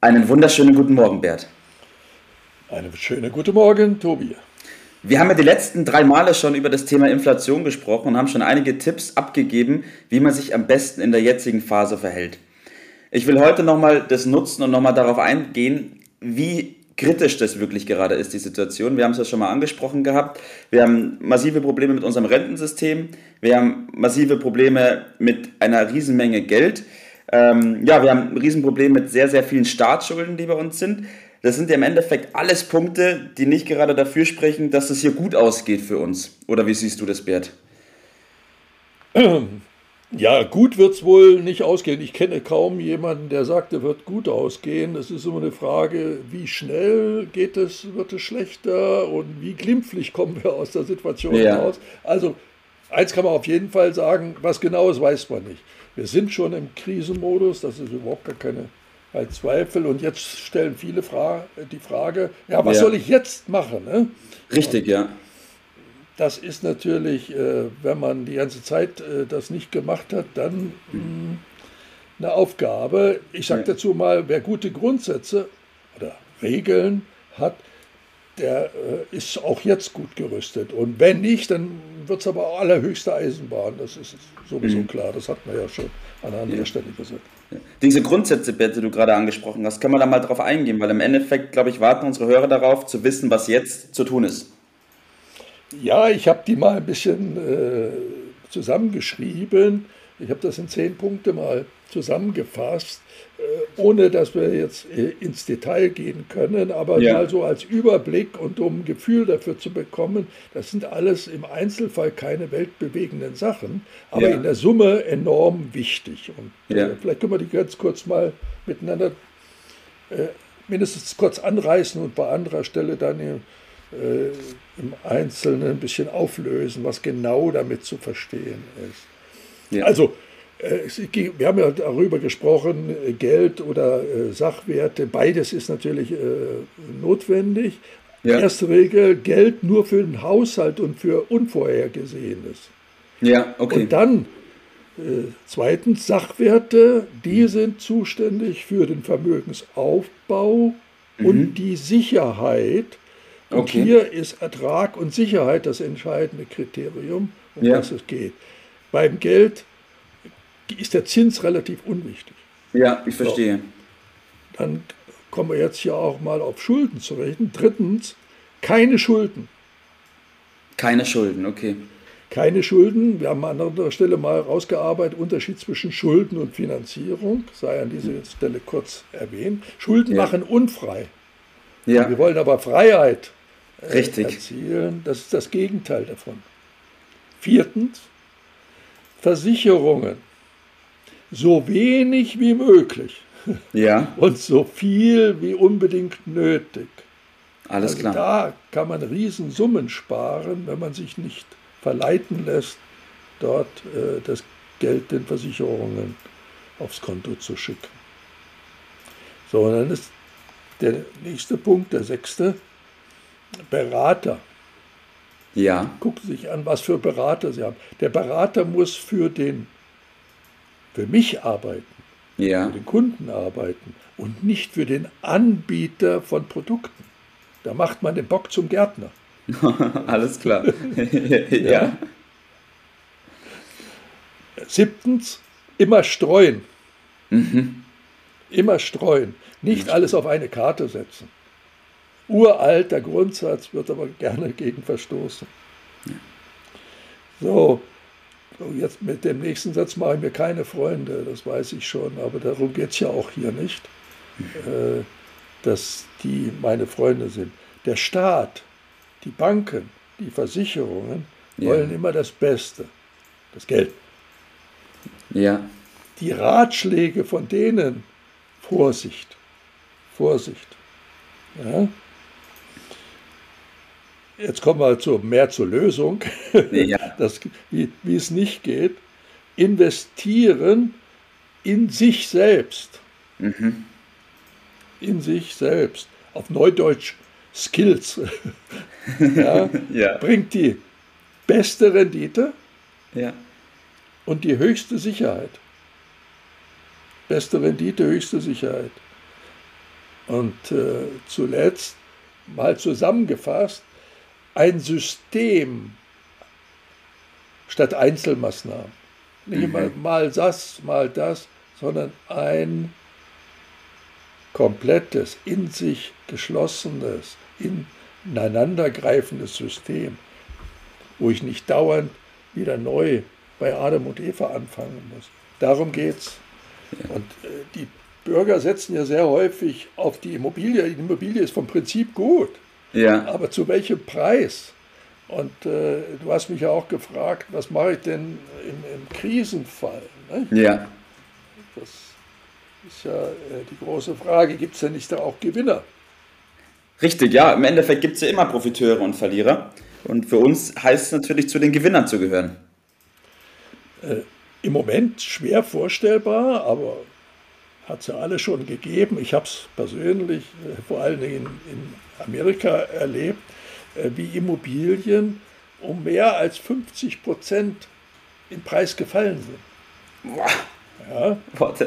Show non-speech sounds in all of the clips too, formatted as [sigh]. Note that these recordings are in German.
Einen wunderschönen guten Morgen, Bert. Einen schönen guten Morgen, Tobi. Wir haben ja die letzten drei Male schon über das Thema Inflation gesprochen und haben schon einige Tipps abgegeben, wie man sich am besten in der jetzigen Phase verhält. Ich will heute nochmal das nutzen und nochmal darauf eingehen, wie kritisch das wirklich gerade ist, die Situation. Wir haben es ja schon mal angesprochen gehabt. Wir haben massive Probleme mit unserem Rentensystem. Wir haben massive Probleme mit einer Riesenmenge Geld. Ähm, ja, wir haben ein Riesenproblem mit sehr, sehr vielen Staatsschulden, die bei uns sind. Das sind ja im Endeffekt alles Punkte, die nicht gerade dafür sprechen, dass es hier gut ausgeht für uns. Oder wie siehst du das, Bert? [clears throat] Ja, gut wird es wohl nicht ausgehen. Ich kenne kaum jemanden, der sagt, er wird gut ausgehen. Es ist immer eine Frage, wie schnell geht es, wird es schlechter und wie glimpflich kommen wir aus der Situation ja. raus. Also, eins kann man auf jeden Fall sagen, was genau ist, weiß man nicht. Wir sind schon im Krisenmodus, das ist überhaupt gar keine ein Zweifel. Und jetzt stellen viele Fra die Frage, ja, was ja. soll ich jetzt machen? Ne? Richtig, ja. Das ist natürlich, äh, wenn man die ganze Zeit äh, das nicht gemacht hat, dann mh, hm, eine Aufgabe. Ich sage dazu mal, wer gute Grundsätze oder Regeln hat, der äh, ist auch jetzt gut gerüstet. Und wenn nicht, dann wird es aber allerhöchste Eisenbahn. Das ist sowieso mhm. klar. Das hat man ja schon an anderer ja. Stelle gesagt. Ja. Diese Grundsätze, Bert, die du gerade angesprochen hast, kann man da mal drauf eingehen, weil im Endeffekt, glaube ich, warten unsere Hörer darauf, zu wissen, was jetzt zu tun ist. Ja, ich habe die mal ein bisschen äh, zusammengeschrieben. Ich habe das in zehn Punkte mal zusammengefasst. Ohne dass wir jetzt äh, ins Detail gehen können, aber ja. mal so als Überblick und um ein Gefühl dafür zu bekommen, das sind alles im Einzelfall keine weltbewegenden Sachen, aber ja. in der Summe enorm wichtig. Und äh, ja. vielleicht können wir die ganz kurz mal miteinander äh, mindestens kurz anreißen und bei anderer Stelle dann im, äh, im Einzelnen ein bisschen auflösen, was genau damit zu verstehen ist. Also wir haben ja darüber gesprochen, äh, Geld oder äh, Sachwerte, beides ist natürlich notwendig. Ja. Erste Regel, Geld nur für den Haushalt und für Unvorhergesehenes. Ja, okay. Und dann zweitens, Sachwerte, die sind zuständig für den Vermögensaufbau mhm. und die Sicherheit. Und okay. hier ist Ertrag und Sicherheit das entscheidende Kriterium, um ja. das es geht. Beim Geld ist der Zins relativ unwichtig. Ja, ich verstehe. So. Dann kommen wir jetzt hier auch mal auf Schulden zu rechnen. Drittens, keine Schulden. Keine Schulden, okay. Keine Schulden. Wir haben an anderer Stelle mal rausgearbeitet, Unterschied zwischen Schulden und Finanzierung, sei an dieser Stelle kurz erwähnt. Schulden ja. machen unfrei. Ja. Wir wollen aber Freiheit äh, Richtig. erzielen. Das ist das Gegenteil davon. Viertens, Versicherungen so wenig wie möglich. Ja. [laughs] Und so viel wie unbedingt nötig. Alles also klar. Da kann man Riesensummen sparen, wenn man sich nicht verleiten lässt, dort äh, das Geld den Versicherungen aufs Konto zu schicken. So, und dann ist der nächste Punkt, der sechste, Berater. Ja. Gucken Sie sich an, was für Berater Sie haben. Der Berater muss für den für mich arbeiten, ja. für den Kunden arbeiten und nicht für den Anbieter von Produkten. Da macht man den Bock zum Gärtner. [laughs] Alles klar. [laughs] ja. ja. Siebtens, immer streuen. Mhm. Immer streuen. Nicht alles auf eine Karte setzen. Uralter Grundsatz wird aber gerne gegen verstoßen. So, Jetzt mit dem nächsten Satz mache ich mir keine Freunde, das weiß ich schon, aber darum geht es ja auch hier nicht, äh, dass die meine Freunde sind. Der Staat, die Banken, die Versicherungen ja. wollen immer das Beste, das Geld. Ja. Die Ratschläge von denen, Vorsicht, Vorsicht. Ja? Jetzt kommen wir zu, mehr zur Lösung, ja. Das, wie, wie es nicht geht. Investieren in sich selbst. Mhm. In sich selbst. Auf Neudeutsch Skills. [laughs] ja, ja. Bringt die beste Rendite ja. und die höchste Sicherheit. Beste Rendite, höchste Sicherheit. Und äh, zuletzt, mal zusammengefasst, ein System statt Einzelmaßnahmen. Nicht mhm. mal, mal das, mal das, sondern ein komplettes, in sich geschlossenes, ineinandergreifendes System, wo ich nicht dauernd wieder neu bei Adam und Eva anfangen muss. Darum geht's. Und äh, die Bürger setzen ja sehr häufig auf die Immobilie. Die Immobilie ist vom Prinzip gut. Ja. Aber zu welchem Preis? Und äh, du hast mich ja auch gefragt, was mache ich denn im, im Krisenfall? Ne? Ja. Das ist ja äh, die große Frage. Gibt es denn nicht da auch Gewinner? Richtig, ja. Im Endeffekt gibt es ja immer Profiteure und Verlierer. Und für uns heißt es natürlich, zu den Gewinnern zu gehören. Äh, Im Moment schwer vorstellbar, aber hat es ja alle schon gegeben. Ich habe es persönlich äh, vor allen Dingen in Amerika erlebt, wie Immobilien um mehr als 50 Prozent im Preis gefallen sind. Ja.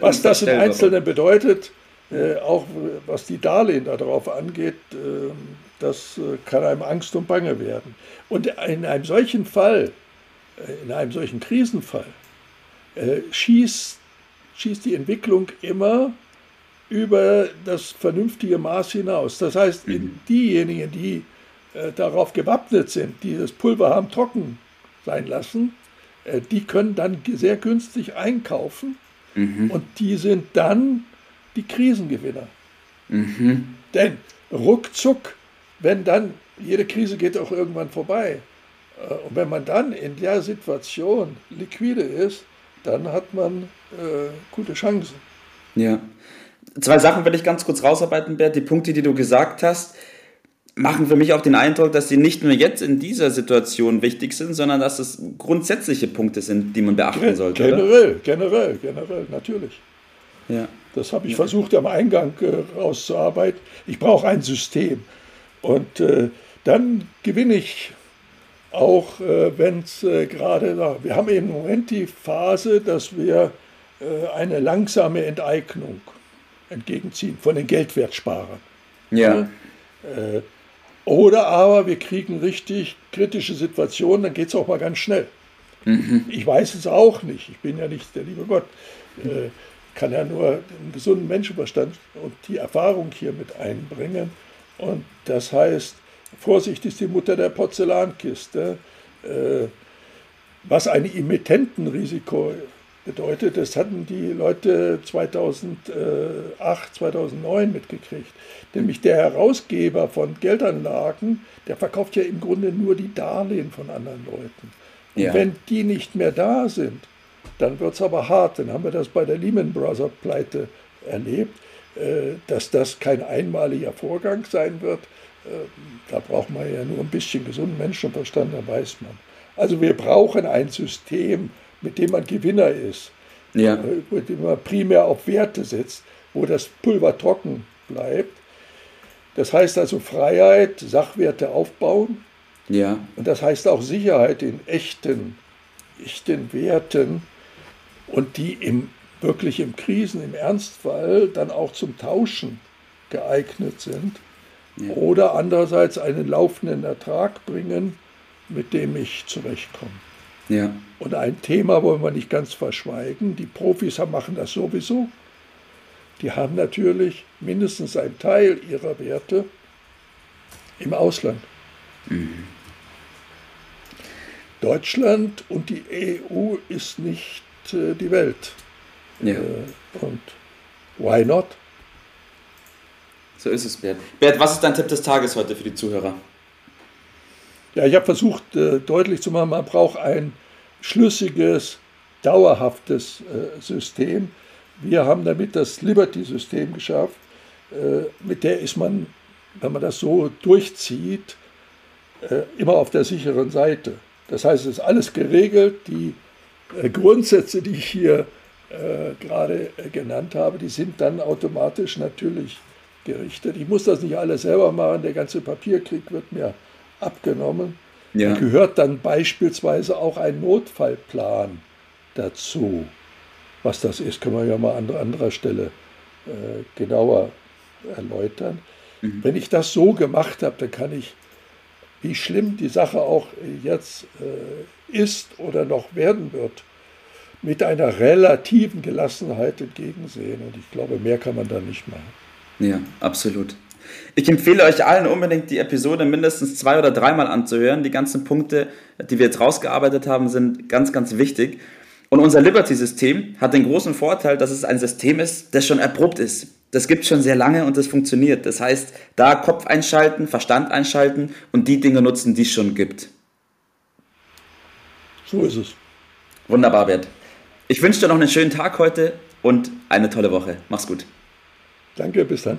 Was das im Einzelnen bedeutet, äh, auch was die Darlehen darauf angeht, äh, das äh, kann einem Angst und Bange werden. Und in einem solchen Fall, äh, in einem solchen Krisenfall, äh, schießt schießt die Entwicklung immer über das vernünftige Maß hinaus. Das heißt, mhm. diejenigen, die äh, darauf gewappnet sind, die das Pulver haben trocken sein lassen, äh, die können dann sehr günstig einkaufen mhm. und die sind dann die Krisengewinner. Mhm. Denn ruckzuck, wenn dann, jede Krise geht auch irgendwann vorbei. Äh, und wenn man dann in der Situation liquide ist, dann hat man äh, gute Chancen. Ja. Zwei Sachen will ich ganz kurz rausarbeiten, Bert. Die Punkte, die du gesagt hast, machen für mich auch den Eindruck, dass sie nicht nur jetzt in dieser Situation wichtig sind, sondern dass es grundsätzliche Punkte sind, die man beachten sollte. Generell, oder? generell, generell, natürlich. Ja. Das habe ich ja. versucht am Eingang äh, rauszuarbeiten. Ich brauche ein System. Und äh, dann gewinne ich auch äh, wenn es äh, gerade, wir haben im Moment die Phase, dass wir äh, eine langsame Enteignung entgegenziehen von den Geldwertsparern. Ja. Äh, oder aber wir kriegen richtig kritische Situationen, dann geht es auch mal ganz schnell. Mhm. Ich weiß es auch nicht, ich bin ja nicht der liebe Gott. Äh, kann ja nur einen gesunden Menschenverstand und die Erfahrung hier mit einbringen. Und das heißt, Vorsicht ist die Mutter der Porzellankiste. Äh, was ein Emittentenrisiko bedeutet, das hatten die Leute 2008, 2009 mitgekriegt. Nämlich der Herausgeber von Geldanlagen, der verkauft ja im Grunde nur die Darlehen von anderen Leuten. Und ja. wenn die nicht mehr da sind, dann wird es aber hart. Dann haben wir das bei der Lehman Brothers Pleite erlebt, äh, dass das kein einmaliger Vorgang sein wird, äh, da braucht man ja nur ein bisschen gesunden Menschenverstand, da weiß man. Also wir brauchen ein System, mit dem man Gewinner ist, ja. Äh, mit dem man primär auf Werte setzt, wo das Pulver trocken bleibt. Das heißt also Freiheit, Sachwerte aufbauen. Ja. Und das heißt auch Sicherheit in echten, echten Werten und die im, wirklich im Krisen, im Ernstfall dann auch zum Tauschen geeignet sind. Ja. Oder andererseits einen laufenden Ertrag bringen, mit dem ich zurechtkomme. Ja. Und ein Thema wollen wir nicht ganz verschweigen. Die Profis machen das sowieso. Die haben natürlich mindestens einen Teil ihrer Werte im Ausland. Mhm. Deutschland und die EU ist nicht äh, die Welt. Ja. Äh, und why not? So ist es, Bert. Bert, was ist dein Tipp des Tages heute für die Zuhörer? Ja, ich habe versucht äh, deutlich zu machen, man braucht ein schlüssiges, dauerhaftes äh, System. Wir haben damit das Liberty-System geschafft. äh, mit der ist man, wenn man das so durchzieht, immer auf der sicheren Seite. Das heißt, es ist alles geregelt. Die Grundsätze, die ich hier gerade genannt habe, die sind dann automatisch natürlich gerichtet. Ich muss das nicht alles selber machen, der ganze Papierkrieg wird mir abgenommen. Ja. Da gehört dann beispielsweise auch ein Notfallplan dazu. Was das ist, können wir ja mal an anderer Stelle äh, genauer erläutern. Mhm. Wenn ich das so gemacht habe, dann kann ich, wie schlimm die Sache auch jetzt äh, ist oder noch werden wird, mit einer relativen Gelassenheit entgegensehen. Und ich glaube, mehr kann man da nicht machen. Ja, absolut. Ich empfehle euch allen unbedingt die Episode mindestens zwei oder dreimal anzuhören. Die ganzen Punkte, die wir jetzt rausgearbeitet haben, sind ganz, ganz wichtig. Und unser Liberty-System hat den großen Vorteil, dass es ein System ist, das schon erprobt ist. Das gibt es schon sehr lange und das funktioniert. Das heißt, da Kopf einschalten, Verstand einschalten und die Dinge nutzen, die es schon gibt. So ist es. Wunderbar, Bert. Ich wünsche dir noch einen schönen Tag heute und eine tolle Woche. Mach's gut. Danke, bis dann.